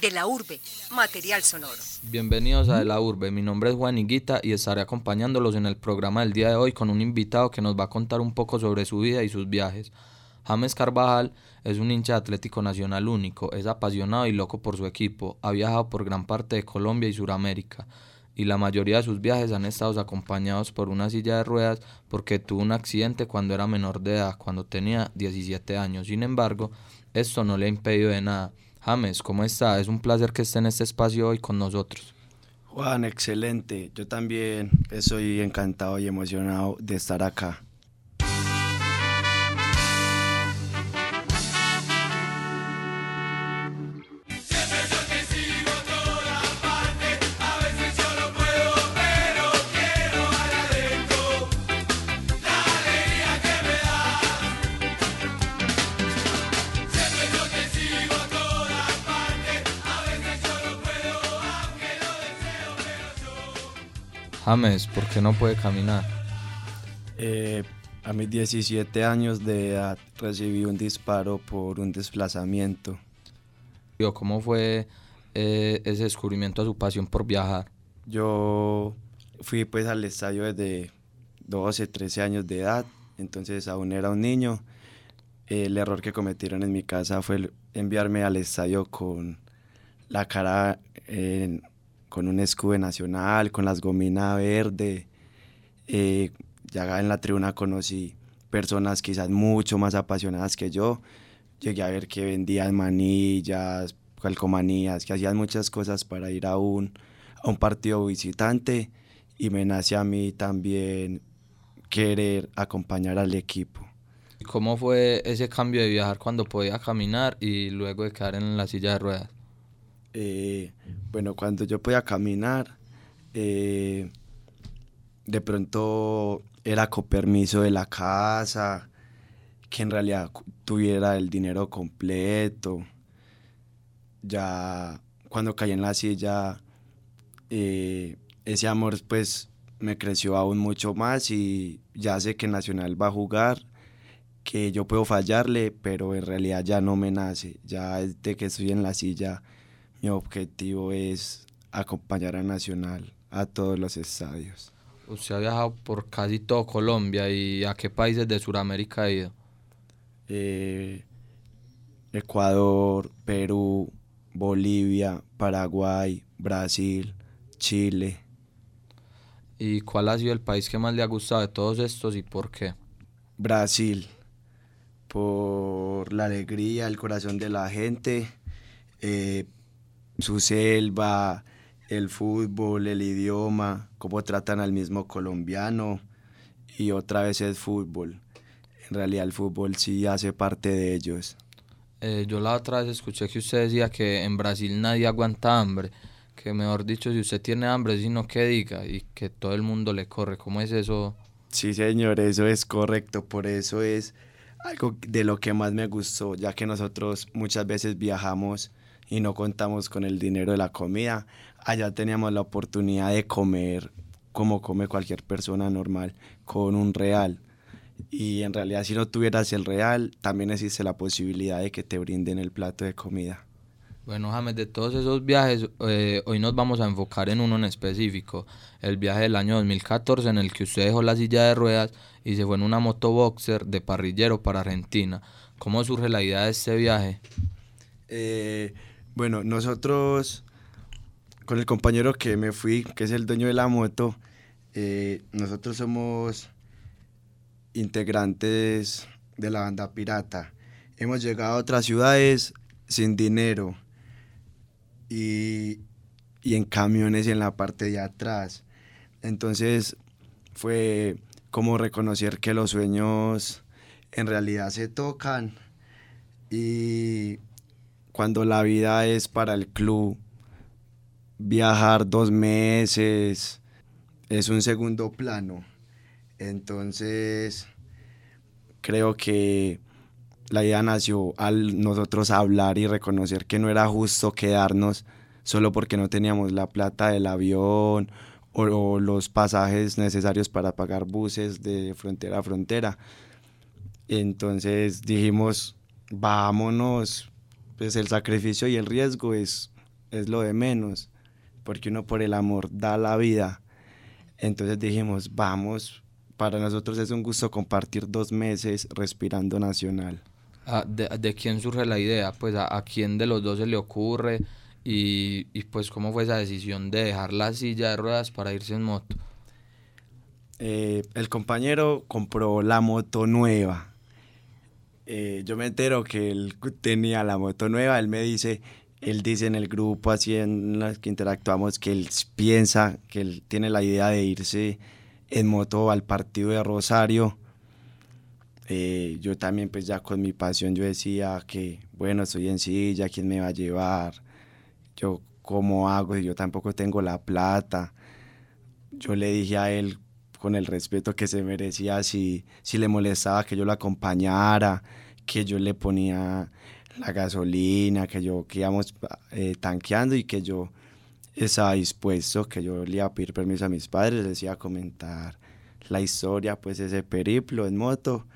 De la Urbe, material sonoro. Bienvenidos a De la Urbe, mi nombre es Juan Higuita y estaré acompañándolos en el programa del día de hoy con un invitado que nos va a contar un poco sobre su vida y sus viajes. James Carvajal es un hincha Atlético Nacional único, es apasionado y loco por su equipo, ha viajado por gran parte de Colombia y Sudamérica y la mayoría de sus viajes han estado acompañados por una silla de ruedas porque tuvo un accidente cuando era menor de edad, cuando tenía 17 años. Sin embargo, esto no le ha impedido de nada. James, ¿cómo está? Es un placer que esté en este espacio hoy con nosotros. Juan, excelente. Yo también estoy encantado y emocionado de estar acá. James, ¿por qué no puede caminar? Eh, a mis 17 años de edad recibí un disparo por un desplazamiento. ¿Cómo fue eh, ese descubrimiento a su pasión por viajar? Yo fui pues al estadio desde 12, 13 años de edad, entonces aún era un niño. El error que cometieron en mi casa fue enviarme al estadio con la cara en con un escudo nacional, con las gominas verde. Eh, ya en la tribuna conocí personas quizás mucho más apasionadas que yo. Llegué a ver que vendían manillas, calcomanías, que hacían muchas cosas para ir a un, a un partido visitante y me nace a mí también querer acompañar al equipo. ¿Cómo fue ese cambio de viajar cuando podía caminar y luego de quedar en la silla de ruedas? Eh, bueno, cuando yo podía caminar, eh, de pronto era con permiso de la casa, que en realidad tuviera el dinero completo. Ya cuando caí en la silla, eh, ese amor pues me creció aún mucho más y ya sé que Nacional va a jugar, que yo puedo fallarle, pero en realidad ya no me nace. Ya desde que estoy en la silla mi objetivo es acompañar a Nacional a todos los estadios. Usted ha viajado por casi todo Colombia y a qué países de Sudamérica ha ido? Eh, Ecuador, Perú, Bolivia, Paraguay, Brasil, Chile. ¿Y cuál ha sido el país que más le ha gustado de todos estos y por qué? Brasil, por la alegría, el corazón de la gente, eh, su selva, el fútbol, el idioma, cómo tratan al mismo colombiano y otra vez el fútbol. En realidad el fútbol sí hace parte de ellos. Eh, yo la otra vez escuché que usted decía que en Brasil nadie aguanta hambre, que mejor dicho, si usted tiene hambre, sino que diga, y que todo el mundo le corre. ¿Cómo es eso? Sí, señor, eso es correcto, por eso es algo de lo que más me gustó, ya que nosotros muchas veces viajamos y no contamos con el dinero de la comida. Allá teníamos la oportunidad de comer como come cualquier persona normal, con un real. Y en realidad si no tuvieras el real, también existe la posibilidad de que te brinden el plato de comida. Bueno, James, de todos esos viajes, eh, hoy nos vamos a enfocar en uno en específico, el viaje del año 2014 en el que usted dejó la silla de ruedas y se fue en una motoboxer de parrillero para Argentina. ¿Cómo surge la idea de este viaje? Eh, bueno, nosotros, con el compañero que me fui, que es el dueño de la moto, eh, nosotros somos integrantes de la banda pirata. Hemos llegado a otras ciudades sin dinero y, y en camiones y en la parte de atrás. Entonces fue como reconocer que los sueños en realidad se tocan y cuando la vida es para el club, viajar dos meses es un segundo plano. Entonces, creo que la idea nació al nosotros hablar y reconocer que no era justo quedarnos solo porque no teníamos la plata del avión o, o, los pasajes necesarios para pagar buses de frontera a frontera. Entonces dijimos, vámonos, pues el sacrificio y el riesgo es es lo de menos, porque uno por el amor da la vida. Entonces dijimos, vamos, para nosotros es un gusto compartir dos meses respirando nacional. Ah, de, de, quién surge la idea? Pues a, a, quién de los dos se le ocurre y, y, pues cómo fue esa decisión de dejar la silla de ruedas para irse en moto. Eh, el compañero compró la moto nueva. Eh, yo me entero que él tenía la moto nueva, él me dice, él dice en el grupo así en las que interactuamos que él piensa, que él tiene la idea de irse en moto al partido de Rosario. Eh, yo también pues ya con mi pasión yo decía que bueno, estoy en silla, ¿quién me va a llevar? Yo cómo hago yo tampoco tengo la plata. Yo le dije a él con el respeto que se merecía si, si le molestaba que yo lo acompañara, que yo le ponía la gasolina, que yo que íbamos eh, tanqueando y que yo estaba dispuesto, que yo le iba a pedir permiso a mis padres, les iba a comentar la historia, pues ese periplo en moto.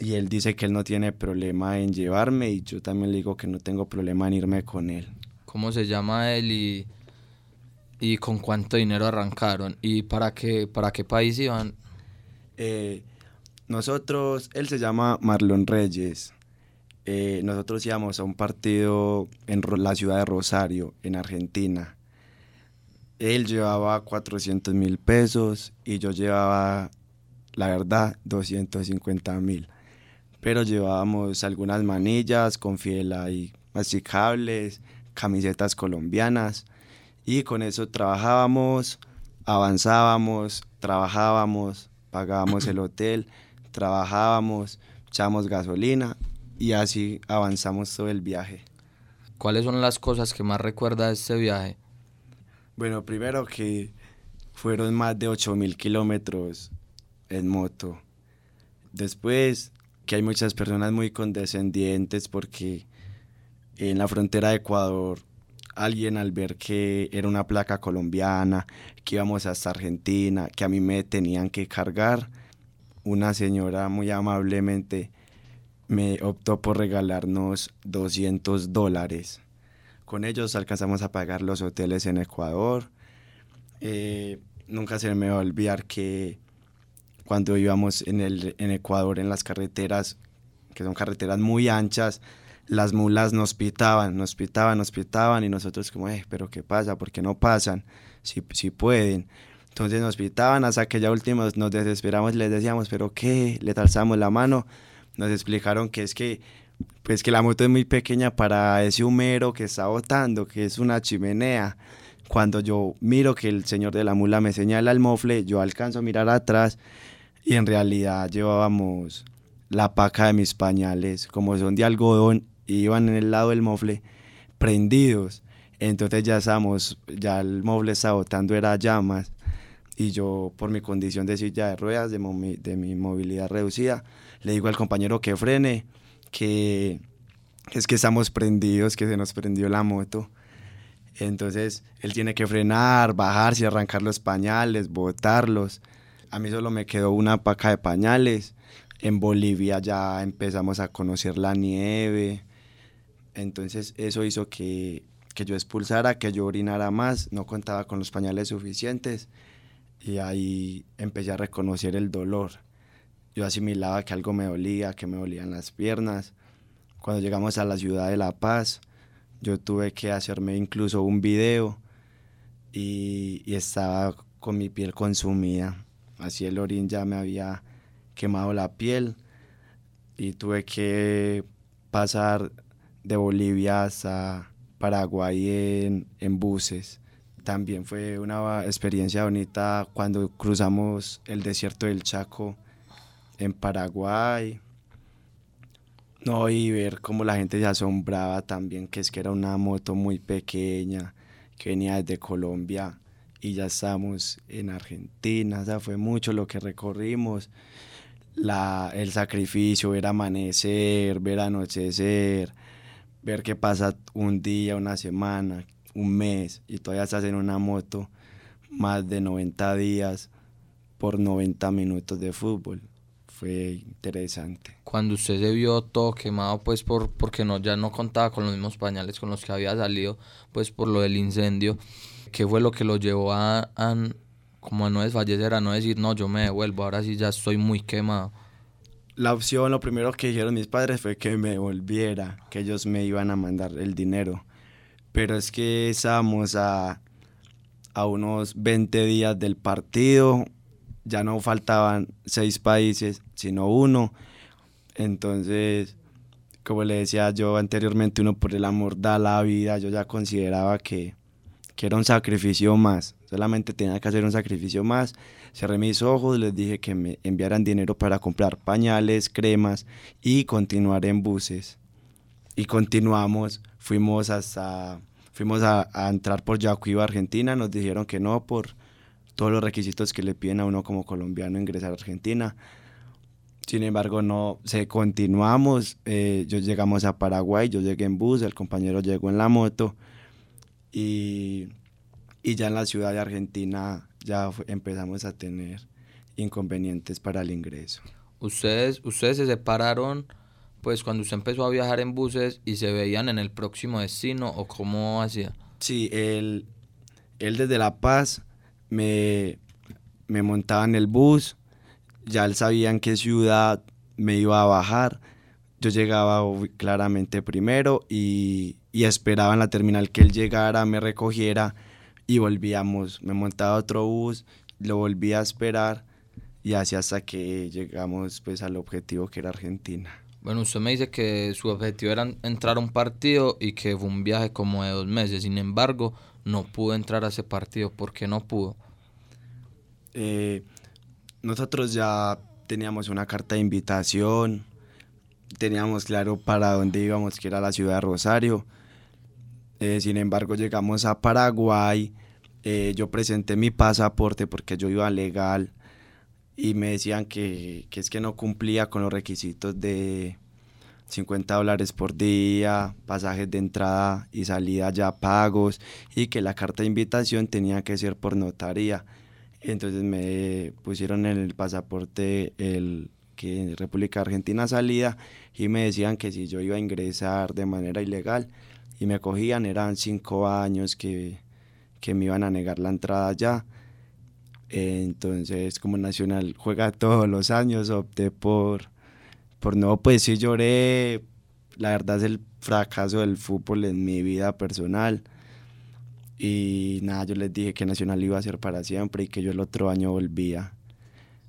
Y él dice que él no tiene problema en llevarme y yo también le digo que no tengo problema en irme con él. ¿Cómo se llama él y, y con cuánto dinero arrancaron? ¿Y para qué, para qué país iban? Eh, nosotros, él se llama Marlon Reyes. Eh, nosotros íbamos a un partido en la ciudad de Rosario, en Argentina. Él llevaba 400 mil pesos y yo llevaba, la verdad, 250 mil. Pero llevábamos algunas manillas con fiela y masticables, camisetas colombianas y con eso trabajábamos, avanzábamos, trabajábamos, pagábamos el hotel, trabajábamos, echábamos gasolina y así avanzamos todo el viaje. ¿Cuáles son las cosas que más recuerda de este viaje? Bueno, primero que fueron más de 8.000 kilómetros en moto. Después que hay muchas personas muy condescendientes porque en la frontera de Ecuador alguien al ver que era una placa colombiana, que íbamos hasta Argentina, que a mí me tenían que cargar, una señora muy amablemente me optó por regalarnos 200 dólares. Con ellos alcanzamos a pagar los hoteles en Ecuador. Eh, nunca se me va a olvidar que cuando íbamos en, el, en Ecuador en las carreteras, que son carreteras muy anchas, las mulas nos pitaban, nos pitaban, nos pitaban y nosotros como, eh, pero ¿qué pasa? ¿Por qué no pasan? Si, si pueden. Entonces nos pitaban hasta que ya últimos nos desesperamos les decíamos, pero ¿qué? Le alzamos la mano. Nos explicaron que es que, pues que la moto es muy pequeña para ese humero que está botando, que es una chimenea. Cuando yo miro que el señor de la mula me señala el mofle, yo alcanzo a mirar atrás y en realidad llevábamos la paca de mis pañales, como son de algodón, iban en el lado del mofle prendidos. Entonces ya estábamos, ya el mofle estaba botando era llamas y yo por mi condición de silla de ruedas, de, de mi movilidad reducida, le digo al compañero que frene, que es que estamos prendidos, que se nos prendió la moto. Entonces él tiene que frenar, bajarse, arrancar los pañales, botarlos. A mí solo me quedó una paca de pañales. En Bolivia ya empezamos a conocer la nieve. Entonces eso hizo que, que yo expulsara, que yo orinara más. No contaba con los pañales suficientes. Y ahí empecé a reconocer el dolor. Yo asimilaba que algo me dolía, que me dolían las piernas. Cuando llegamos a la ciudad de La Paz, yo tuve que hacerme incluso un video y, y estaba con mi piel consumida. Así el orín ya me había quemado la piel y tuve que pasar de Bolivia hasta Paraguay en, en, buses. También fue una experiencia bonita cuando cruzamos el desierto del Chaco en Paraguay. No, y ver cómo la gente se asombraba también, que es que era una moto muy pequeña, que venía desde Colombia y ya estamos en Argentina, o sea, fue mucho lo que recorrimos, la, el sacrificio, ver amanecer, ver anochecer, ver qué pasa un día, una semana, un mes y todavía estás en una moto más de 90 días por 90 minutos de fútbol fue interesante. Cuando usted se vio todo quemado, pues por, porque no, ya no contaba con los mismos pañales con los que había salido, pues por lo del incendio, ¿qué fue lo que lo llevó a, a como a no desfallecer, a no decir, no, yo me devuelvo, ahora sí ya estoy muy quemado? La opción, lo primero que dijeron mis padres fue que me volviera, que ellos me iban a mandar el dinero. Pero es que estábamos a, a unos 20 días del partido, ya no faltaban seis países, sino uno. Entonces, como le decía yo anteriormente, uno por el amor da la vida, yo ya consideraba que, que era un sacrificio más, solamente tenía que hacer un sacrificio más. Cerré mis ojos, les dije que me enviaran dinero para comprar pañales, cremas y continuar en buses. Y continuamos, fuimos hasta, fuimos a, a entrar por Yacuiba, Argentina, nos dijeron que no por todos los requisitos que le piden a uno como colombiano ingresar a Argentina. Sin embargo, no, se continuamos, eh, yo llegamos a Paraguay, yo llegué en bus, el compañero llegó en la moto y, y ya en la ciudad de Argentina ya empezamos a tener inconvenientes para el ingreso. Ustedes, ustedes se separaron pues cuando usted empezó a viajar en buses y se veían en el próximo destino o cómo hacía? Sí, él, él desde La Paz me, me montaba en el bus, ya él sabía en qué ciudad me iba a bajar, yo llegaba claramente primero y, y esperaba en la terminal que él llegara, me recogiera y volvíamos, me montaba otro bus, lo volví a esperar y así hasta que llegamos pues al objetivo que era Argentina. Bueno, usted me dice que su objetivo era entrar a un partido y que fue un viaje como de dos meses. Sin embargo, no pudo entrar a ese partido. ¿Por qué no pudo? Eh, nosotros ya teníamos una carta de invitación, teníamos claro para dónde íbamos, que era la ciudad de Rosario. Eh, sin embargo, llegamos a Paraguay, eh, yo presenté mi pasaporte porque yo iba legal y me decían que, que es que no cumplía con los requisitos de 50 dólares por día, pasajes de entrada y salida ya pagos y que la carta de invitación tenía que ser por notaría. Entonces me pusieron en el pasaporte el que en República Argentina salida y me decían que si yo iba a ingresar de manera ilegal y me cogían eran cinco años que, que me iban a negar la entrada ya. Entonces como Nacional juega todos los años opté por, por no, pues sí lloré, la verdad es el fracaso del fútbol en mi vida personal y nada, yo les dije que Nacional iba a ser para siempre y que yo el otro año volvía.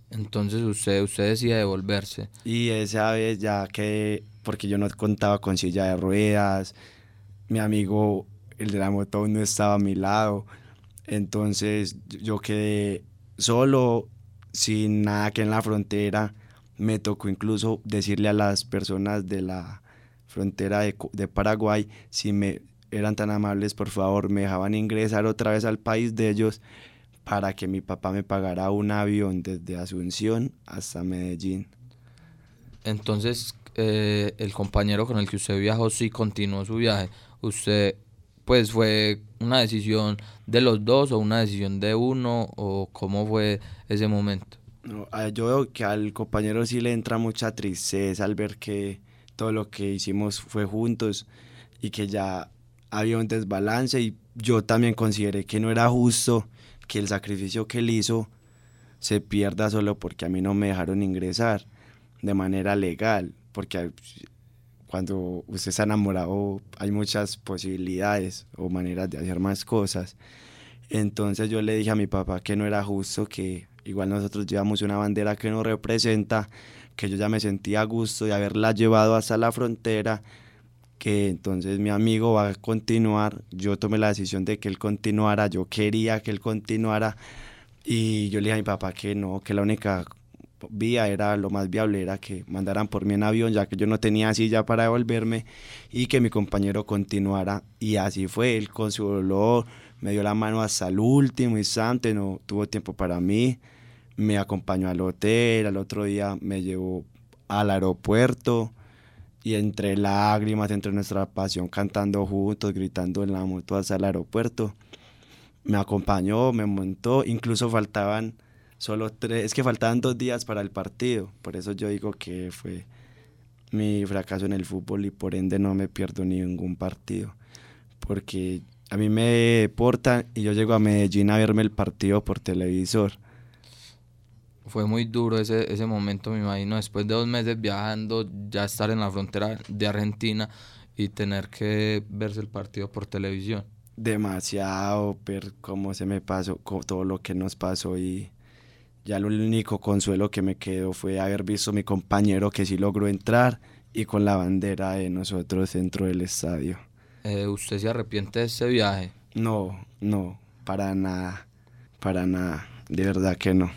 Entonces usted, usted decía devolverse. Y esa vez ya que, porque yo no contaba con silla de ruedas, mi amigo, el de la moto, no estaba a mi lado. Entonces yo quedé solo, sin nada que en la frontera. Me tocó incluso decirle a las personas de la frontera de, de Paraguay si me eran tan amables, por favor, me dejaban ingresar otra vez al país de ellos para que mi papá me pagara un avión desde Asunción hasta Medellín. Entonces, eh, el compañero con el que usted viajó sí continuó su viaje. ¿Usted, pues, fue una decisión de los dos o una decisión de uno o cómo fue ese momento? No, yo veo que al compañero sí le entra mucha tristeza al ver que todo lo que hicimos fue juntos y que ya había un desbalance y yo también consideré que no era justo que el sacrificio que él hizo se pierda solo porque a mí no me dejaron ingresar de manera legal, porque cuando usted está enamorado hay muchas posibilidades o maneras de hacer más cosas. Entonces yo le dije a mi papá que no era justo, que igual nosotros llevamos una bandera que nos representa, que yo ya me sentía a gusto de haberla llevado hasta la frontera que entonces mi amigo va a continuar. Yo tomé la decisión de que él continuara, yo quería que él continuara y yo le dije a mi papá que no, que la única vía era lo más viable, era que mandaran por mí en avión, ya que yo no tenía silla para devolverme y que mi compañero continuara. Y así fue, él con su dolor me dio la mano hasta el último instante, no tuvo tiempo para mí, me acompañó al hotel, al otro día me llevó al aeropuerto y entre lágrimas, entre nuestra pasión, cantando juntos, gritando en la moto hasta el aeropuerto. Me acompañó, me montó, incluso faltaban solo tres, es que faltaban dos días para el partido, por eso yo digo que fue mi fracaso en el fútbol y por ende no me pierdo ningún partido, porque a mí me deportan y yo llego a Medellín a verme el partido por televisor. Fue muy duro ese, ese momento, me imagino, después de dos meses viajando, ya estar en la frontera de Argentina y tener que verse el partido por televisión. Demasiado, ver cómo se me pasó, todo lo que nos pasó y ya el único consuelo que me quedó fue haber visto a mi compañero que sí logró entrar y con la bandera de nosotros dentro del estadio. Eh, ¿Usted se arrepiente de ese viaje? No, no, para nada, para nada, de verdad que no.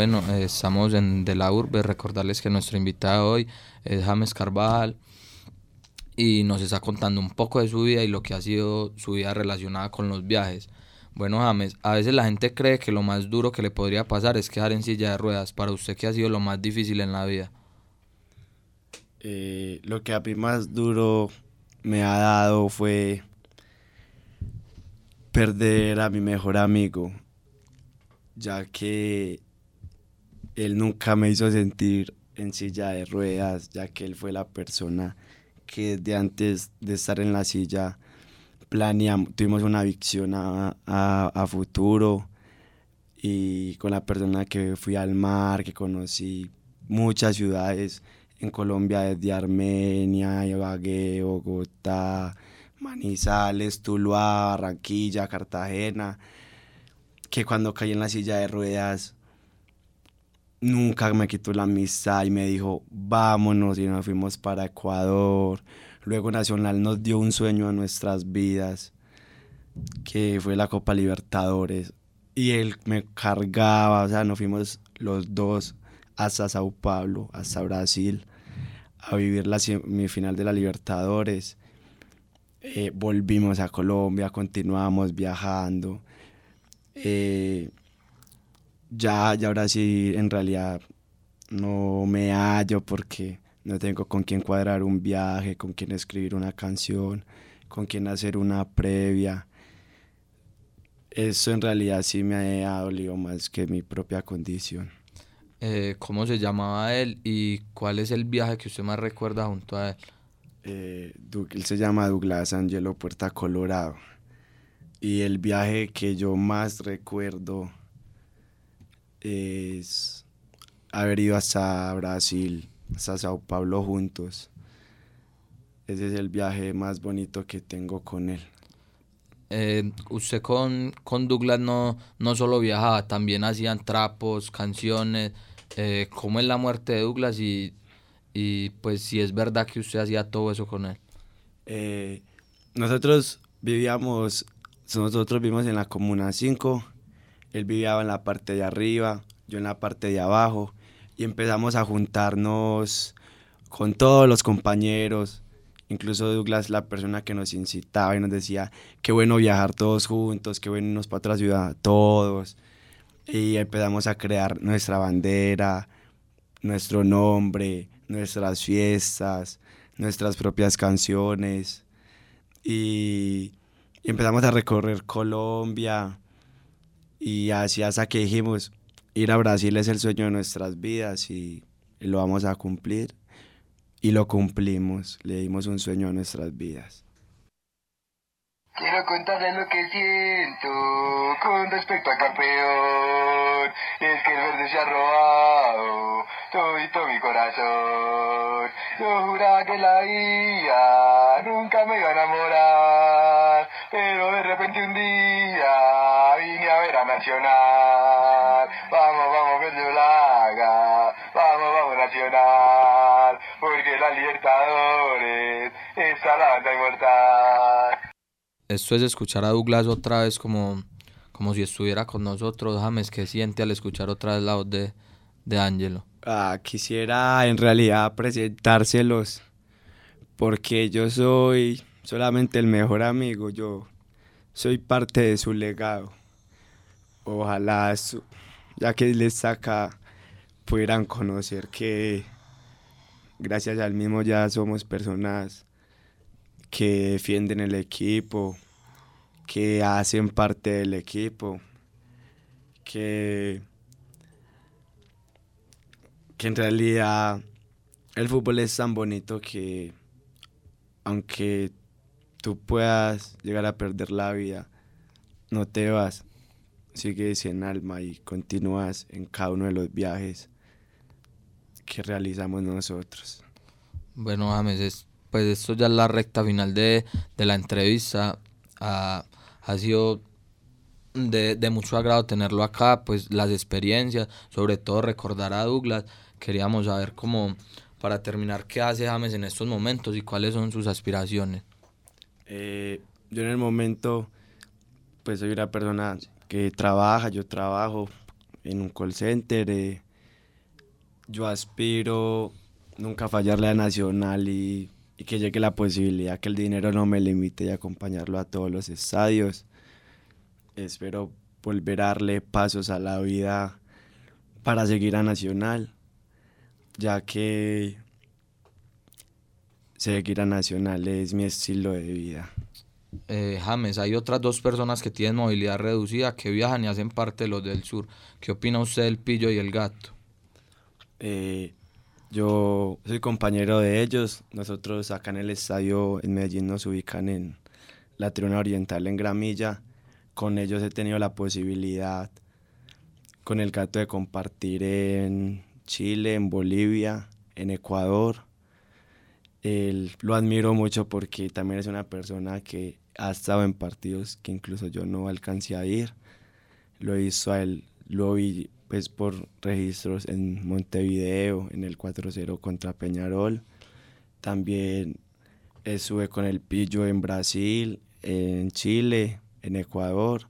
Bueno, eh, estamos en De la Urbe. Recordarles que nuestro invitado hoy es James Carvajal y nos está contando un poco de su vida y lo que ha sido su vida relacionada con los viajes. Bueno, James, a veces la gente cree que lo más duro que le podría pasar es quedar en silla de ruedas. Para usted, ¿qué ha sido lo más difícil en la vida? Eh, lo que a mí más duro me ha dado fue perder a mi mejor amigo, ya que él nunca me hizo sentir en silla de ruedas, ya que él fue la persona que desde antes de estar en la silla planeamos, tuvimos una visión a, a, futuro y con la persona que fui al mar, que conocí muchas ciudades en Colombia, desde Armenia, Ibagué, Bogotá, Manizales, Tuluá, Barranquilla, Cartagena, que cuando caí en la silla de ruedas nunca me quitó la amistad y me dijo, vámonos y nos fuimos para Ecuador. Luego Nacional nos dio un sueño a nuestras vidas, que fue la Copa Libertadores. Y él me cargaba, o sea, nos fuimos los dos hasta Sao Paulo, hasta Brasil, a vivir la semifinal de la Libertadores. Eh, volvimos a Colombia, continuamos viajando. Eh, ya, ya ahora sí, en realidad no me hallo porque no tengo con quién cuadrar un viaje, con quién escribir una canción, con quién hacer una previa. Eso en realidad sí me ha dolido más que mi propia condición. Eh, ¿Cómo se llamaba él y cuál es el viaje que usted más recuerda junto a él? Eh, él se llama Douglas Angelo Puerta Colorado. Y el viaje que yo más recuerdo es haber ido hasta Brasil, hasta Sao Paulo juntos. Ese es el viaje más bonito que tengo con él. Eh, usted con, con Douglas no, no solo viajaba, también hacían trapos, canciones. Eh, ¿Cómo es la muerte de Douglas? Y, y pues si es verdad que usted hacía todo eso con él. Eh, nosotros vivíamos, nosotros vivimos en la Comuna 5 él vivía en la parte de arriba, yo en la parte de abajo, y empezamos a juntarnos con todos los compañeros, incluso Douglas, la persona que nos incitaba y nos decía, qué bueno viajar todos juntos, qué bueno irnos para otra ciudad todos, y empezamos a crear nuestra bandera, nuestro nombre, nuestras fiestas, nuestras propias canciones, y, y empezamos a recorrer Colombia, y así hasta que dijimos, ir a Brasil es el sueño de nuestras vidas y lo vamos a cumplir. Y lo cumplimos, le dimos un sueño a nuestras vidas. Quiero contarles lo que siento con respecto a campeón. Es que el verde se ha robado todo mi corazón. Yo juraba que la vida nunca me iba a enamorar, pero de repente un día vine a ver a Nacional. Vamos, vamos, vamos, vamos, Nacional, porque la Libertadores es la banda inmortal. Esto es escuchar a Douglas otra vez como, como si estuviera con nosotros. James, ¿qué siente al escuchar otra vez la voz de, de Angelo? Ah, quisiera en realidad presentárselos porque yo soy solamente el mejor amigo, yo soy parte de su legado. Ojalá ya que les saca, pudieran conocer que gracias al mismo ya somos personas que defienden el equipo, que hacen parte del equipo, que, que en realidad el fútbol es tan bonito que aunque tú puedas llegar a perder la vida, no te vas, sigues en alma y continúas en cada uno de los viajes que realizamos nosotros. Bueno, James, pues esto ya es la recta final de, la entrevista. ha sido de, de, mucho agrado tenerlo acá, pues las experiencias, sobre todo recordar a Douglas. Queríamos saber cómo, para terminar, qué hace James en estos momentos y cuáles son sus aspiraciones. Eh, yo en el momento, pues soy una persona que trabaja, yo trabajo en un call center, eh, yo aspiro nunca fallarle a Nacional y, y, que llegue la posibilidad que el dinero no me limite y acompañarlo a todos los estadios. Espero volver a darle pasos a la vida para seguir a Nacional, ya que seguir a Nacional es mi estilo de vida. Eh, James, hay otras dos personas que tienen movilidad reducida que viajan y hacen parte de los del sur. ¿Qué opina usted del pillo y el gato? Eh, yo soy compañero de ellos. Nosotros acá en el estadio en Medellín nos ubican en la tribuna oriental en Gramilla. Con ellos he tenido la posibilidad con el gato de compartir en Chile, en Bolivia, en Ecuador él, lo admiro mucho porque también es una persona que ha estado en partidos que incluso yo no alcancé a ir. Lo hizo a él, lo vi pues por registros en Montevideo, en el 4-0 contra Peñarol. También estuve con el Pillo en Brasil, en Chile, en Ecuador.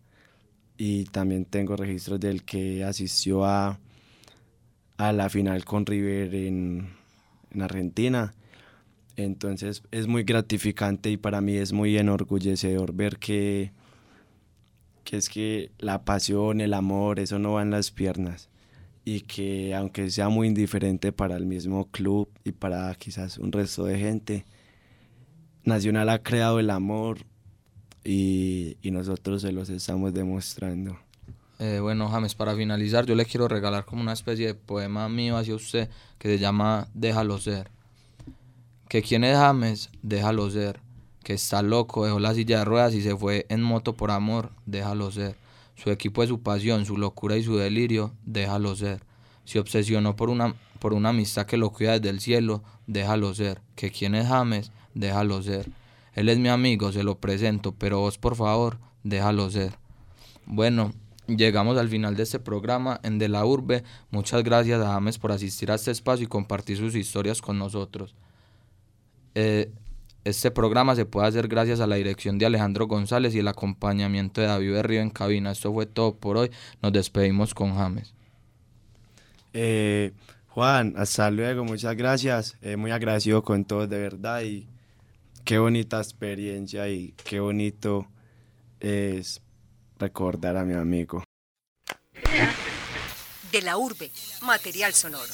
Y también tengo registros del que asistió a, a la final con River en, en Argentina entonces es muy gratificante y para mí es muy enorgullecedor ver que, que es que la pasión, el amor, eso no va en las piernas y que aunque sea muy indiferente para el mismo club y para quizás un resto de gente, Nacional ha creado el amor y, y nosotros se los estamos demostrando. Eh, bueno, James, para finalizar, yo le quiero regalar como una especie de poema mío hacia usted que se llama Déjalo ser. Que quien es James, déjalo ser. Que está loco, dejó la silla de ruedas y se fue en moto por amor, déjalo ser. Su equipo es su pasión, su locura y su delirio, déjalo ser. Se obsesionó por una, por una amistad que lo cuida desde el cielo, déjalo ser. Que quien es James, déjalo ser. Él es mi amigo, se lo presento, pero vos por favor, déjalo ser. Bueno, llegamos al final de este programa en De la Urbe. Muchas gracias a James por asistir a este espacio y compartir sus historias con nosotros. Eh, este programa se puede hacer gracias a la dirección de Alejandro González y el acompañamiento de David Berrío en cabina. Esto fue todo por hoy. Nos despedimos con James. Eh, Juan, hasta luego. Muchas gracias. Eh, muy agradecido con todos de verdad y qué bonita experiencia y qué bonito es recordar a mi amigo. De la urbe, material sonoro.